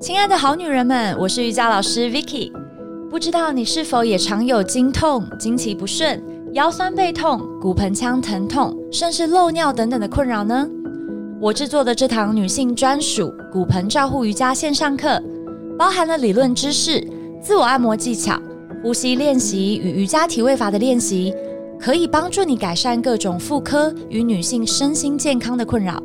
亲爱的好女人们，我是瑜伽老师 Vicky。不知道你是否也常有经痛、经期不顺、腰酸背痛、骨盆腔疼痛，甚至漏尿等等的困扰呢？我制作的这堂女性专属骨盆照护瑜伽线上课，包含了理论知识、自我按摩技巧、呼吸练习与瑜伽体位法的练习，可以帮助你改善各种妇科与女性身心健康的困扰。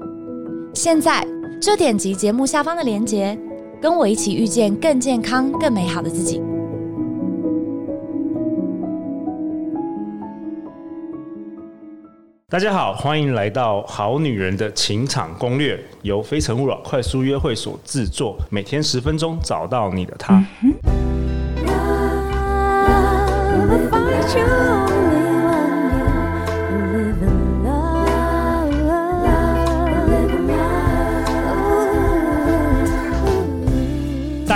现在就点击节目下方的链接。跟我一起遇见更健康、更美好的自己。大家好，欢迎来到《好女人的情场攻略》，由非诚勿扰快速约会所制作，每天十分钟，找到你的他。嗯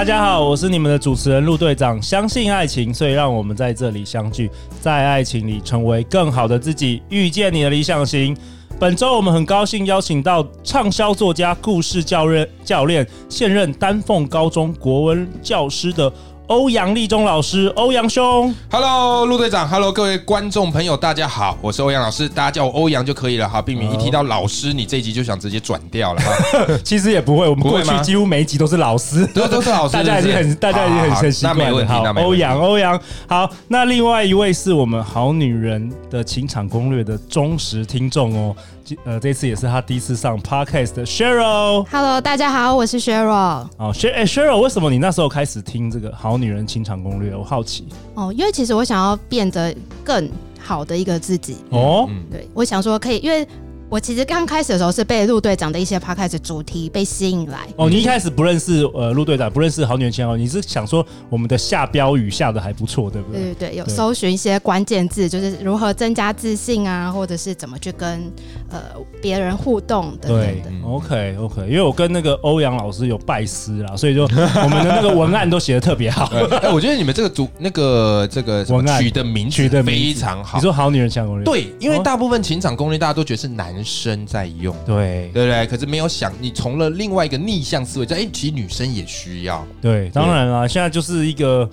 大家好，我是你们的主持人陆队长。相信爱情，所以让我们在这里相聚，在爱情里成为更好的自己，遇见你的理想型。本周我们很高兴邀请到畅销作家、故事教任、教练，现任丹凤高中国文教师的。欧阳立中老师，欧阳兄，Hello，陆队长，Hello，各位观众朋友，大家好，我是欧阳老师，大家叫我欧阳就可以了哈，避免一提到老师，你这一集就想直接转掉了哈。其实也不会，我们过去几乎每一集都是老师，都都是老师，大家已经很，大家已经很熟悉了。那没问题，欧阳，欧阳，好，那另外一位是我们好女人的情场攻略的忠实听众哦。呃，这次也是他第一次上 Podcast 的 Cheryl。Hello，大家好，我是 Cheryl。哦，Cheryl，为什么你那时候开始听这个《好女人情场攻略》？我好奇。哦，因为其实我想要变得更好的一个自己。哦，对，我想说可以，因为。我其实刚开始的时候是被陆队长的一些 podcast 主题被吸引来。哦，你一开始不认识呃陆队长，不认识好女人情场哦，你是想说我们的下标语下的还不错，对不对？对对对，有搜寻一些关键字，就是如何增加自信啊，或者是怎么去跟呃别人互动等等的。对，OK OK，因为我跟那个欧阳老师有拜师啦，所以就我们的那个文案都写的特别好。哎，我觉得你们这个主那个这个文案取的名取的非常好。你说好女人情场攻略？对，因为大部分情场攻略大家都觉得是男。男生在用，对对不对，可是没有想你从了另外一个逆向思维，在哎，其实女生也需要。对，当然啦，现在就是一个，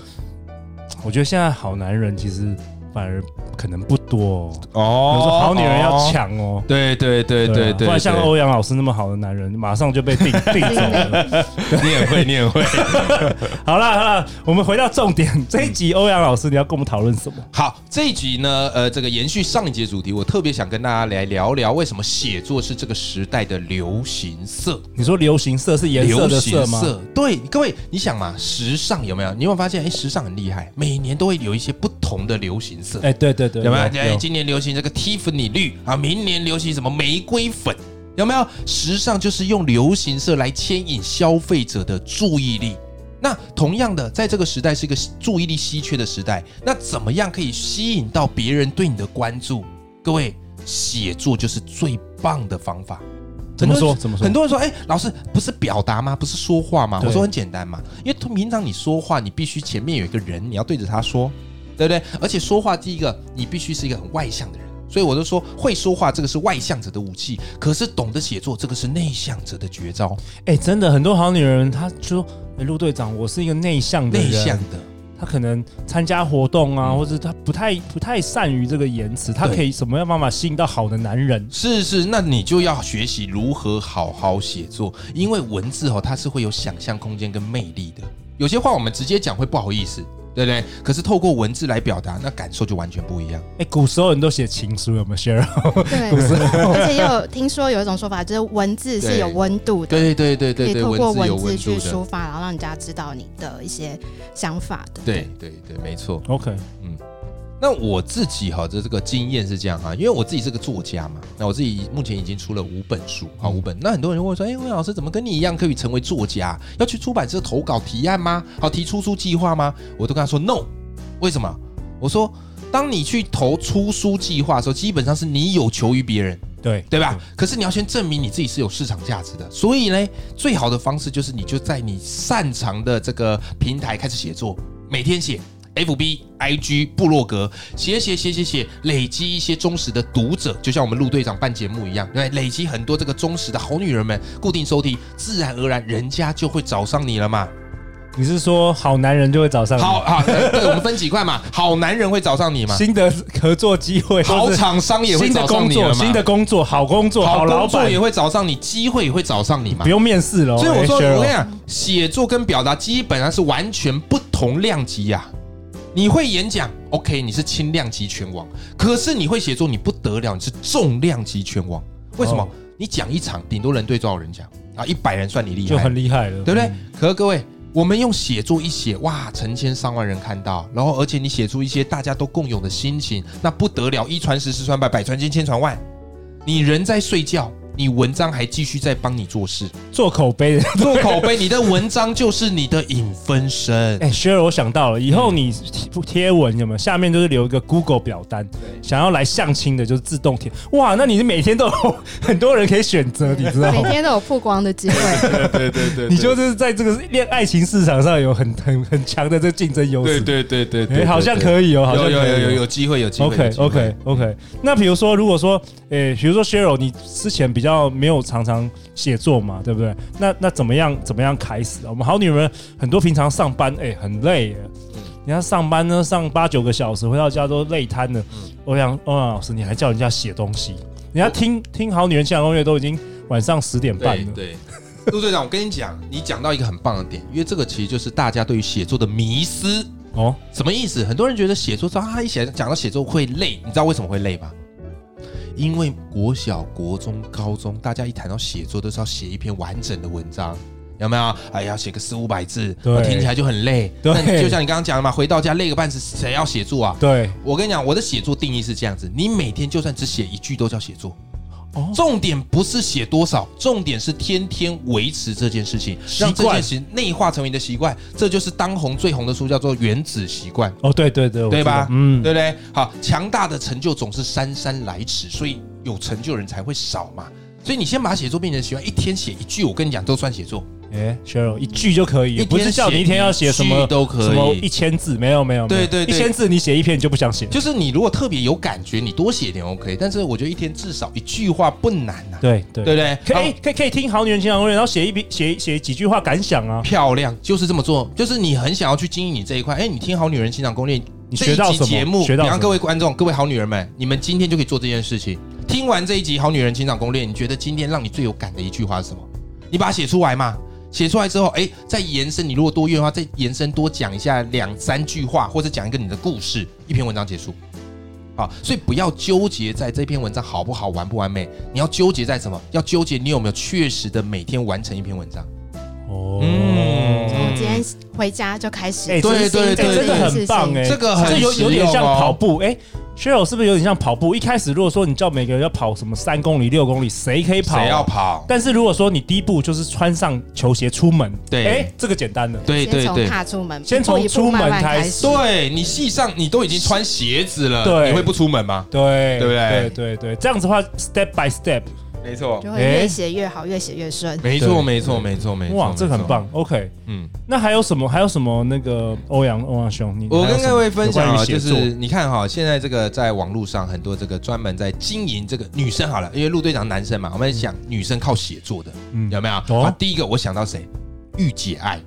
我觉得现在好男人其实反而。可能不多哦，有时候好女人要抢哦，对对对对对，不然像欧阳老师那么好的男人，马上就被定定走了。你也会，你也会。好了好了，我们回到重点，这一集欧阳老师你要跟我们讨论什么？好，这一集呢，呃，这个延续上一集的主题，我特别想跟大家来聊聊，为什么写作是这个时代的流行色？你说流行色是颜色的色吗？对，各位，你想嘛，时尚有没有？你有没有发现，哎，时尚很厉害，每年都会有一些不同的流行色。哎，对对。有没有？哎，今年流行这个 Tiffany 绿啊，明年流行什么玫瑰粉？有没有？时尚就是用流行色来牵引消费者的注意力。那同样的，在这个时代是一个注意力稀缺的时代，那怎么样可以吸引到别人对你的关注？各位，写作就是最棒的方法。怎么说？怎么说？很多人说，哎，老师不是表达吗？不是说话吗？我说很简单嘛，因为平常你说话，你必须前面有一个人，你要对着他说。对不对？而且说话，第一个你必须是一个很外向的人，所以我就说会说话这个是外向者的武器，可是懂得写作这个是内向者的绝招。哎，真的很多好女人，她说：“哎，陆队长，我是一个内向的人，内向的，她可能参加活动啊，嗯、或者她不太不太善于这个言辞，她可以什么样办法吸引到好的男人？是是，那你就要学习如何好好写作，因为文字哦，它是会有想象空间跟魅力的，有些话我们直接讲会不好意思。”对不对？可是透过文字来表达，那感受就完全不一样。哎，古时候人都写情书，有没有？对，而且又有听说有一种说法，就是文字是有温度的。对对对对对，可以透过文字去抒发，然后让人家知道你的一些想法的。对对对，没错。OK，嗯。那我自己哈的这个经验是这样哈，因为我自己是个作家嘛，那我自己目前已经出了五本书，啊五本。那很多人会说，哎，欧阳老师怎么跟你一样可以成为作家？要去出版社投稿提案吗？好，提出书计划吗？我都跟他说 no。为什么？我说，当你去投出书计划的时候，基本上是你有求于别人，对对吧？可是你要先证明你自己是有市场价值的，所以呢，最好的方式就是你就在你擅长的这个平台开始写作，每天写。FB、IG、部落格，写写写写写，累积一些忠实的读者，就像我们陆队长办节目一样，对，累积很多这个忠实的好女人们固定收听，自然而然人家就会找上你了嘛。你是说好男人就会找上你？好好，对，我们分几块嘛。好男人会找上你嘛？新的合作机会，好厂商也会找上你嘛？新的工作，好工作，好老板也会找上你，机会也会找上你嘛？不用面试了。所以我说，我跟你讲，写作跟表达基本上是完全不同量级呀。你会演讲，OK，你是轻量级拳王。可是你会写作，你不得了，你是重量级拳王。为什么？你讲一场，顶多人对多少人讲啊？一百人算你厉害，就很厉害了，对不对？可是各位。我们用写作一写，哇，成千上万人看到，然后而且你写出一些大家都共有的心情，那不得了，一传十，十传百，百传千，千传万，你人在睡觉。你文章还继续在帮你做事，做口碑，做口碑。你的文章就是你的影分身。哎，Sheryl，我想到了，以后你贴文有没有下面就是留一个 Google 表单，想要来相亲的，就是自动贴。哇，那你是每天都有很多人可以选择，你 知道吗？每天都有曝光的机会。对对对对，你就是在这个恋爱情市场上有很很很强的这个竞争优势。对对对对对，好像可以哦，好像有有有有机会有机会。OK OK OK。那比如说，如果说，哎，比如说 Sheryl，你之前比较没有常常写作嘛，对不对？那那怎么样怎么样开始？我们好女人很多平常上班哎、欸、很累，嗯，你看上班呢上八九个小时，回到家都累瘫了。嗯，欧阳欧阳老师，你还叫人家写东西？人家听听好女人情感攻略都已经晚上十点半了。对，陆队长，我跟你讲，你讲到一个很棒的点，因为这个其实就是大家对于写作的迷思哦。什么意思？很多人觉得写作，他，一写讲到写作会累，你知道为什么会累吗？因为国小、国中、高中，大家一谈到写作，都是要写一篇完整的文章，有没有？哎，要写个四五百字，对，听起来就很累。对，那就像你刚刚讲的嘛，回到家累个半死，谁要写作啊？对，我跟你讲，我的写作定义是这样子：你每天就算只写一句，都叫写作。重点不是写多少，重点是天天维持这件事情，让这件事情内化成为你的习惯。这就是当红最红的书，叫做《原子习惯》。哦，对对对，对吧？嗯，对不对？好，强大的成就总是姗姗来迟，所以有成就人才会少嘛。所以你先把写作变成习惯，一天写一句，我跟你讲，都算写作。哎，Cheryl，一句就可以，不是叫你一天要写什么都可以，什么一千字，没有没有，对对，一千字你写一篇你就不想写。就是你如果特别有感觉，你多写点 OK。但是我觉得一天至少一句话不难呐。对对对对，可以可以可以听好女人情场攻略，然后写一笔写写几句话感想啊。漂亮，就是这么做。就是你很想要去经营你这一块，哎，你听好女人情场攻略，你学到什么？节目，比方各位观众、各位好女人们，你们今天就可以做这件事情。听完这一集好女人情场攻略，你觉得今天让你最有感的一句话是什么？你把它写出来嘛。写出来之后，哎，再延伸。你如果多愿的话，再延伸多讲一下两三句话，或者讲一个你的故事，一篇文章结束。好，所以不要纠结在这篇文章好不好、完不完美，你要纠结在什么？要纠结你有没有确实的每天完成一篇文章。哦，嗯，从今天回家就开始。哎，对对对，真的很棒哎，这个很有有点像跑步哎。Cheryl 是不是有点像跑步？一开始如果说你叫每个人要跑什么三公里、六公里，谁可以跑？谁要跑？但是如果说你第一步就是穿上球鞋出门，对，哎，这个简单的，对对对，踏出门，先从出门开始。对，你系上，你都已经穿鞋子了，对，你会不出门吗？对，对不对？对对对，这样子的话，step by step。没错，就会越写越好，越写越顺。没错，没错，没错，没错。哇，这很棒。OK，嗯，那还有什么？还有什么？那个欧阳，欧阳兄，你我跟各位分享啊，就是你看哈，现在这个在网络上很多这个专门在经营这个女生好了，因为陆队长男生嘛，我们讲女生靠写作的，嗯，有没有？啊，第一个我想到谁？御姐爱。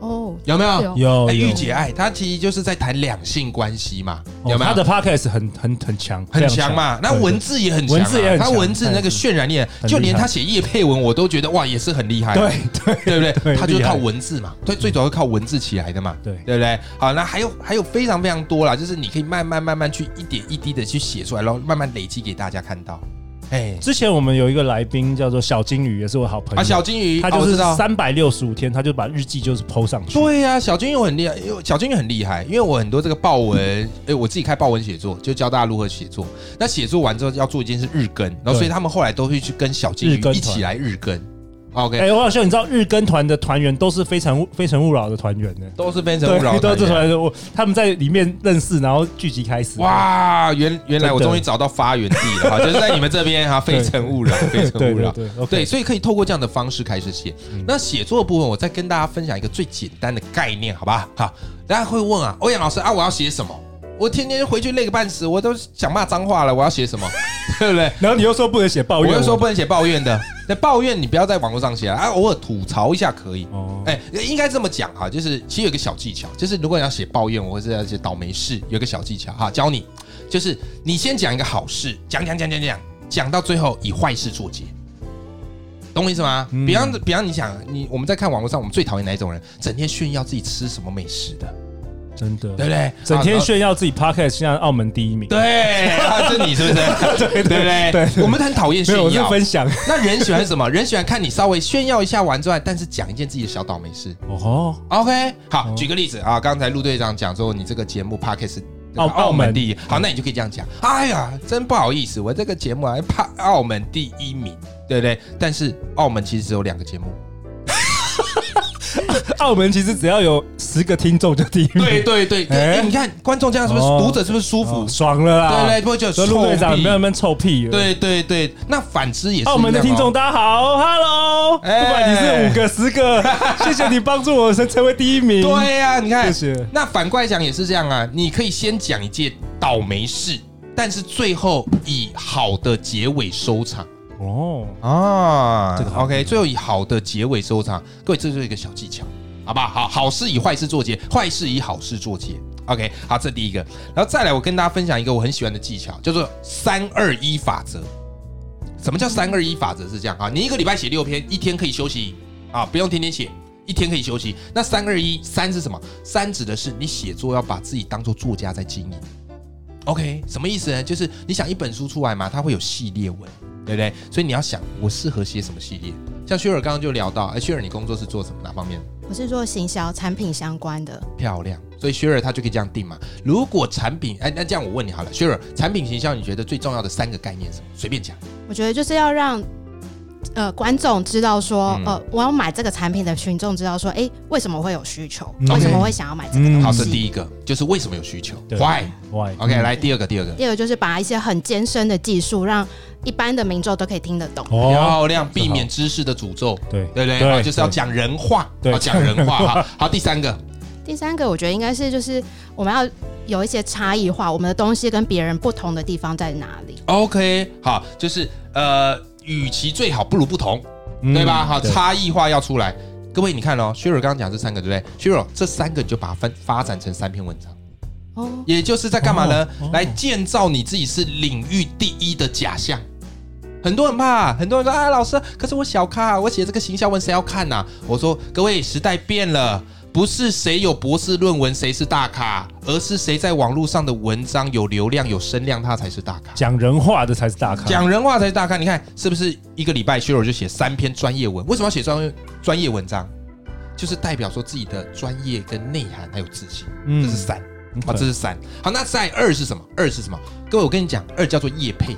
哦，有没有？有，御姐爱，他其实就是在谈两性关系嘛，有没有？他的 podcast 很很很强，很强嘛。那文字也很强，文字也很强，他文字那个渲染力，就连他写叶配文，我都觉得哇，也是很厉害。对对对不对？他就是靠文字嘛，对，最主要是靠文字起来的嘛，对对不对？好，那还有还有非常非常多啦，就是你可以慢慢慢慢去一点一滴的去写出来，然后慢慢累积给大家看到。哎，之前我们有一个来宾叫做小金鱼，也是我好朋友。啊，小金鱼，他就是三百六十五天，他就把日记就是 PO 上去。对呀，小金鱼很厉害，因为小金鱼很厉害，因为我很多这个报文，哎，我自己开报文写作，就教大家如何写作。那写作完之后要做一件事日更，然后所以他们后来都会去跟小金鱼一起来日更。OK，哎，王小秀，你知道日更团的团员都是非诚非诚勿扰的团员呢？都是非诚勿扰，都是团员。我他们在里面认识，然后聚集开始。哇，原原来我终于找到发源地了哈，就是在你们这边哈，非诚勿扰，非诚勿扰。对对，所以可以透过这样的方式开始写。那写作的部分，我再跟大家分享一个最简单的概念，好吧？好，大家会问啊，欧阳老师啊，我要写什么？我天天回去累个半死，我都想骂脏话了，我要写什么？对不对？然后你又说不能写抱怨，我又说不能写抱怨的。那抱怨你不要在网络上写啊，偶尔吐槽一下可以。哦，哎，应该这么讲哈，就是其实有个小技巧，就是如果你要写抱怨，或者是要写倒霉事，有个小技巧哈，教你，就是你先讲一个好事，讲讲讲讲讲，讲到最后以坏事作结。懂我意思吗？嗯、比方，比方你想，你我们在看网络上，我们最讨厌哪一种人？整天炫耀自己吃什么美食的，真的，对不对？整天炫耀自己 Podcast 现在澳门第一名，对，是你是不是？对对对对，我们很讨厌炫耀。分享，那人喜欢什么？人喜欢看你稍微炫耀一下完之外，但是讲一件自己的小倒霉事。哦，OK，好，举个例子啊，刚才陆队长讲说，你这个节目 Podcast 澳澳门第一，好，那你就可以这样讲。哎呀，真不好意思，我这个节目还怕澳门第一名。对不对？但是澳门其实只有两个节目，澳门其实只要有十个听众就第一名。对对对，哎，你看观众这样是不是读者是不是舒服爽了啦？对对，不会就陆队长没有那么臭屁。对对对，那反之也是。澳门的听众大家好，Hello，不管你是五个十个，谢谢你帮助我成成为第一名。对呀，你看，谢谢。那反过来讲也是这样啊，你可以先讲一件倒霉事，但是最后以好的结尾收场。哦啊，这个 OK，最后以好的结尾收场。各位，这就是一个小技巧，好不好？好，事以坏事作结，坏事以好事作结。OK，好，这第一个，然后再来，我跟大家分享一个我很喜欢的技巧，叫做三二一法则。什么叫三二一法则？是这样啊，你一个礼拜写六篇，一天可以休息啊，不用天天写，一天可以休息。那三二一，三是什么？三指的是你写作要把自己当做作家在经营。OK，什么意思呢？就是你想一本书出来嘛，它会有系列文。对不对？所以你要想，我适合写什么系列？像薛尔刚刚就聊到，哎，薛尔，你工作是做什么？哪方面？我是做行销产品相关的。漂亮，所以薛瑞他就可以这样定嘛。如果产品，哎，那这样我问你好了，薛瑞，产品行销你觉得最重要的三个概念是什么？随便讲。我觉得就是要让。呃，观众知道说，呃，我要买这个产品的群众知道说，哎，为什么会有需求？为什么会想要买这个东西？好，是第一个，就是为什么有需求？Why? Why? OK，来第二个，第二个，第二个就是把一些很艰深的技术，让一般的民众都可以听得懂。漂亮，避免知识的诅咒。对对对，就是要讲人话，要讲人话。好，好，第三个，第三个，我觉得应该是就是我们要有一些差异化，我们的东西跟别人不同的地方在哪里？OK，好，就是呃。与其最好不如不同，对吧？哈，差异化要出来。各位，你看哦，Sheryl 刚刚讲这三个，对不对？Sheryl 这三个你就把它分发展成三篇文章，哦，也就是在干嘛呢？来建造你自己是领域第一的假象。很多人怕，很多人说：“哎，老师，可是我小咖，我写这个形象文谁要看呐？”我说：“各位，时代变了。”不是谁有博士论文谁是大咖，而是谁在网络上的文章有流量有声量，他才是大咖。讲人话的才是大咖，讲人话才是大咖。你看是不是一个礼拜，Sheryl 就写三篇专业文？为什么要写专专业文章？就是代表说自己的专业跟内涵还有自信。嗯，这是三啊，这是三。好，那在二是什么？二是什么？各位，我跟你讲，二叫做叶配。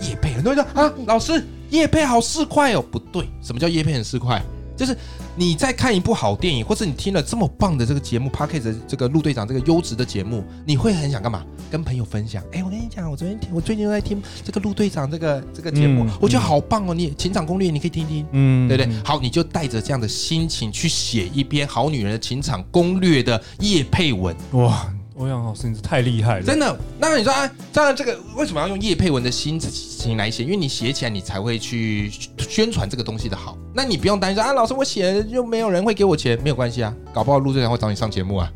叶配，很多人说啊，老师叶配好四块哦，不对，什么叫叶配很市侩？就是你在看一部好电影，或是你听了这么棒的这个节目的这个陆队长这个优质的节目，你会很想干嘛？跟朋友分享。哎，我跟你讲，我昨天听，我最近都在听这个陆队长这个这个节目，我觉得好棒哦。你情场攻略你可以听听，嗯，对不对？好，你就带着这样的心情去写一篇好女人的情场攻略的叶配文，哇。欧阳老师，你是太厉害了！真的。那你说啊，当然这个为什么要用叶佩文的心情来写？因为你写起来，你才会去宣传这个东西的好。那你不用担心说啊，老师我写了又没有人会给我钱，没有关系啊，搞不好陆队长会找你上节目啊。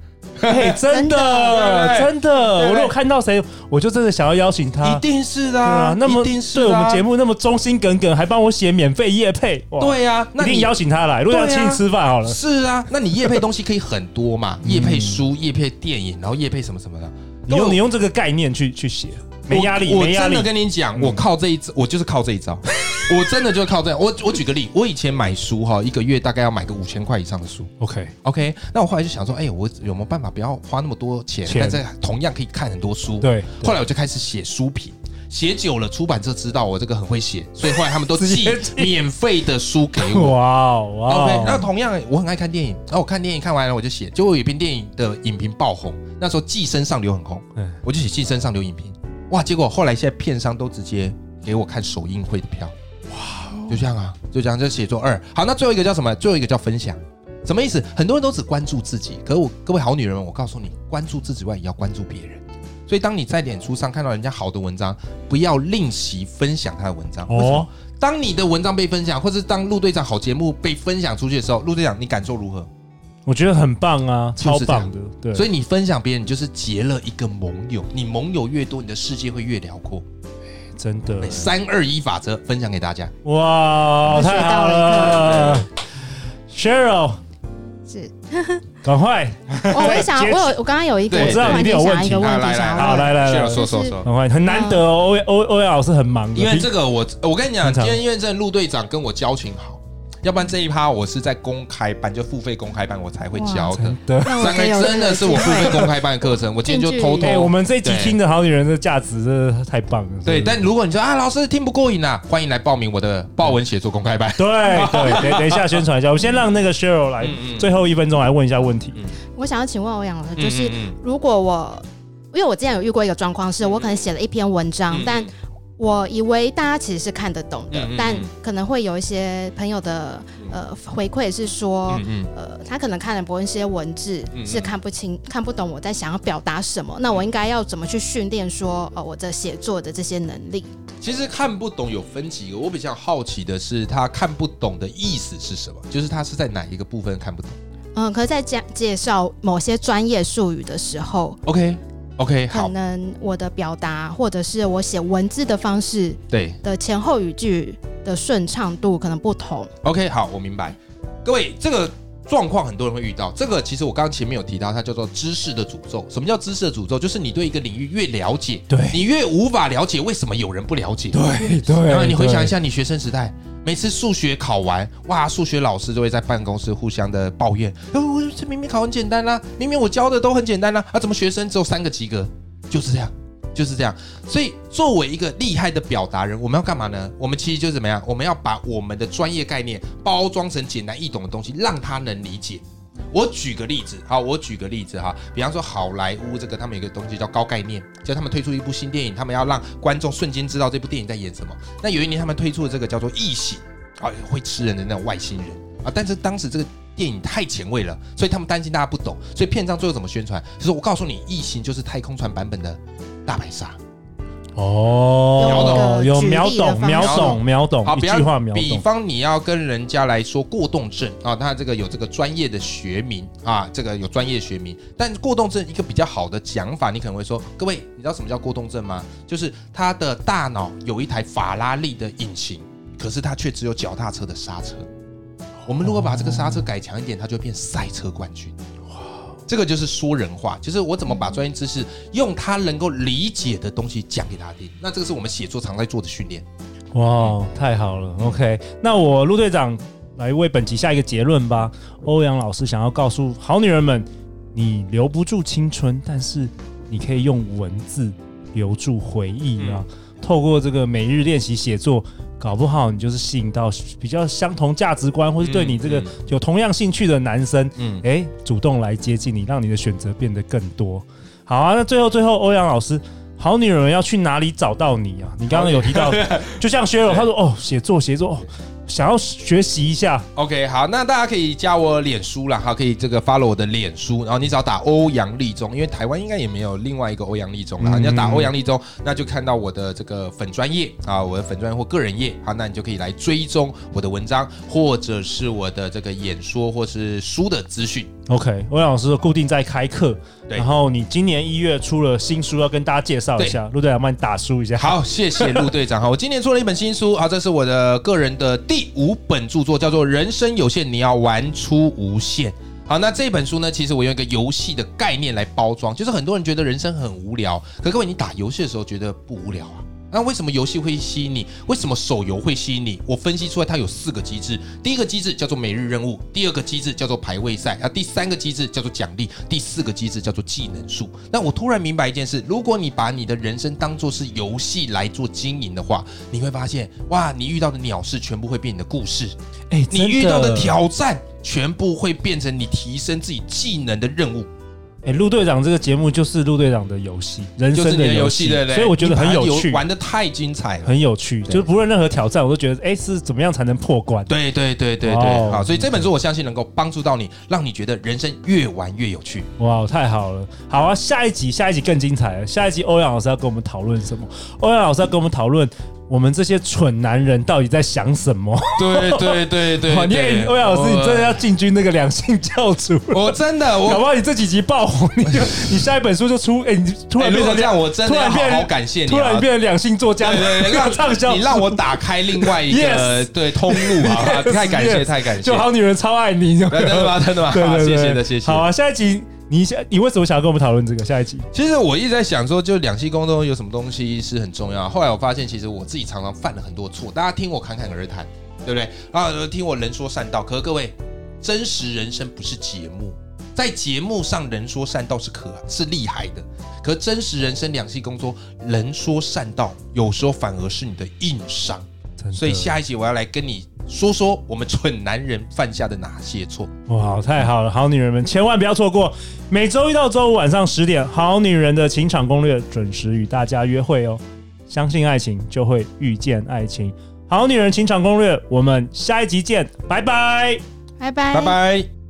嘿，真的，真的，我如果看到谁，我就真的想要邀请他。一定是的啊，那么对我们节目那么忠心耿耿，还帮我写免费夜配，对呀，那你邀请他来，如果要请你吃饭好了。是啊，那你夜配东西可以很多嘛，夜配书、夜配电影，然后夜配什么什么的，你用你用这个概念去去写。没压力，我真的跟你讲，我靠这一招，我就是靠这一招，我真的就是靠这样。我我举个例，我以前买书哈，一个月大概要买个五千块以上的书。OK OK，那我后来就想说，哎，我有没有办法不要花那么多钱，但是同样可以看很多书？对。后来我就开始写书评，写久了，出版社知道我这个很会写，所以后来他们都寄免费的书给我。哇哇。OK，那同样我很爱看电影，然后我看电影看完了我就写，结果有一篇电影的影评爆红，那时候《寄生上流》很红，我就写《寄生上流》影评。哇！结果后来现在片商都直接给我看首映会的票，哇！就这样啊，就这样，就写作二。好，那最后一个叫什么？最后一个叫分享。什么意思？很多人都只关注自己，可我各位好女人们，我告诉你，关注自己外，也要关注别人。所以当你在脸书上看到人家好的文章，不要吝惜分享他的文章。为什么？当你的文章被分享，或是当陆队长好节目被分享出去的时候，陆队长你感受如何？我觉得很棒啊，超棒的。对，所以你分享别人，你就是结了一个盟友。你盟友越多，你的世界会越辽阔。真的，三二一法则分享给大家。哇，太好了，Cheryl，是，赶快。我也想，我有，我刚刚有一个，我知道你一定有问题。来来来，好，来来来，说说说，赶快，很难得哦。欧欧欧阳老师很忙，因为这个我我跟你讲，今天因为这陆队长跟我交情好。要不然这一趴我是在公开班，就付费公开班，我才会教的。三 K 真的是我付费公开班的课程，我今天就 偷偷。我们这一集听的好女人的价值真的太棒了。对，但如果你说啊，老师听不过瘾啊，欢迎来报名我的爆文写作公开班。对对，等等一下宣传一下，我先让那个 Cheryl 来，最后一分钟来问一下问题。我想要请问欧阳老师，就是如果我，因为我之前有遇过一个状况，是我可能写了一篇文章，但我以为大家其实是看得懂的，嗯嗯嗯，但可能会有一些朋友的呃回馈是说，嗯嗯呃，他可能看了某一些文字是看不清、看不懂我在想要表达什么。那我应该要怎么去训练说，呃，我的写作的这些能力？其实看不懂有分几个，我比较好奇的是他看不懂的意思是什么，就是他是在哪一个部分看不懂？嗯，可是在讲介绍某些专业术语的时候，OK。OK，可能我的表达或者是我写文字的方式，对的前后语句的顺畅度可能不同。OK，好，我明白。各位，这个状况很多人会遇到。这个其实我刚刚前面有提到，它叫做知识的诅咒。什么叫知识的诅咒？就是你对一个领域越了解，对你越无法了解为什么有人不了解。对对。然后你回想一下你学生时代。每次数学考完，哇，数学老师都会在办公室互相的抱怨。哦，我这明明考很简单啦，明明我教的都很简单啦，啊，怎么学生只有三个及格？就是这样，就是这样。所以，作为一个厉害的表达人，我们要干嘛呢？我们其实就怎么样？我们要把我们的专业概念包装成简单易懂的东西，让他能理解。我举个例子，好，我举个例子哈，比方说好莱坞这个，他们有个东西叫高概念，就他们推出一部新电影，他们要让观众瞬间知道这部电影在演什么。那有一年他们推出的这个叫做《异形》，啊，会吃人的那种外星人啊，但是当时这个电影太前卫了，所以他们担心大家不懂，所以片商最后怎么宣传？就是我告诉你，《异形》就是太空船版本的大白鲨。哦，有秒懂，秒懂，秒懂。好，一句话秒懂。比方你要跟人家来说过动症啊，他这个有这个专业的学名啊，这个有专业学名。但过动症一个比较好的讲法，你可能会说，各位，你知道什么叫过动症吗？就是他的大脑有一台法拉利的引擎，可是他却只有脚踏车的刹车。我们如果把这个刹车改强一点，他就会变赛车冠军。这个就是说人话，就是我怎么把专业知识用他能够理解的东西讲给他听。那这个是我们写作常在做的训练。哇，太好了！OK，那我陆队长来为本集下一个结论吧。欧阳老师想要告诉好女人们：你留不住青春，但是你可以用文字留住回忆啊！嗯、透过这个每日练习写作。搞不好你就是吸引到比较相同价值观，或是对你这个有同样兴趣的男生，嗯，哎、欸，主动来接近你，让你的选择变得更多。好啊，那最后最后，欧阳老师，好女人要去哪里找到你啊？你刚刚有提到，就像薛柔他说，哦，写作写作。哦想要学习一下，OK，好，那大家可以加我脸书啦，好，可以这个 follow 我的脸书，然后你只要打欧阳立中，因为台湾应该也没有另外一个欧阳立中啦，嗯、你要打欧阳立中，那就看到我的这个粉专业啊，我的粉专业或个人页，好，那你就可以来追踪我的文章，或者是我的这个演说或是书的资讯。OK，欧阳老师固定在开课，对然后你今年一月出了新书，要跟大家介绍一下，陆对队长帮你打书一下。好，谢谢陆队长哈，我今年出了一本新书，好，这是我的个人的第五本著作，叫做《人生有限，你要玩出无限》。好，那这本书呢，其实我用一个游戏的概念来包装，就是很多人觉得人生很无聊，可各位你打游戏的时候觉得不无聊啊？那为什么游戏会吸引你？为什么手游会吸引你？我分析出来，它有四个机制。第一个机制叫做每日任务，第二个机制叫做排位赛，啊，第三个机制叫做奖励，第四个机制叫做技能树。那我突然明白一件事：如果你把你的人生当做是游戏来做经营的话，你会发现，哇，你遇到的鸟事全部会变你的故事，哎，你遇到的挑战全部会变成你提升自己技能的任务。哎，陆队长这个节目就是陆队长的游戏，人生的游戏，对对，所以我觉得很有趣，玩得太精彩了，很有趣。就是不论任何挑战，我都觉得，哎，是怎么样才能破关？对对对对对，好，所以这本书我相信能够帮助到你，让你觉得人生越玩越有趣。哇，太好了！好啊，下一集下一集更精彩了，下一集欧阳老师要跟我们讨论什么？欧阳老师要跟我们讨论。我们这些蠢男人到底在想什么？对对对对，你欧阳老师，你真的要进军那个两性教主？我真的，我搞不好你这几集爆红，你就 你下一本书就出，哎，你突然变成这样，我真的要好好感谢你，突然变成两性作家，对对，让 畅销，你让我打开另外一个对通路啊！太感谢，太感谢，就好女人超爱你，真的吗？真的吗？对对对，谢谢的，谢谢。好啊，下一集。你想，你为什么想要跟我们讨论这个下一集？其实我一直在想说，就两性沟通有什么东西是很重要。后来我发现，其实我自己常常犯了很多错。大家听我侃侃而谈，对不对？啊，听我人说善道。可是各位，真实人生不是节目，在节目上人说善道是可是厉害的。可真实人生两性工作，人说善道，有时候反而是你的硬伤。所以下一集我要来跟你。说说我们蠢男人犯下的哪些错？哇，太好了！好女人们千万不要错过，每周一到周五晚上十点，《好女人的情场攻略》准时与大家约会哦。相信爱情，就会遇见爱情。《好女人情场攻略》，我们下一集见，拜拜，拜拜，拜拜。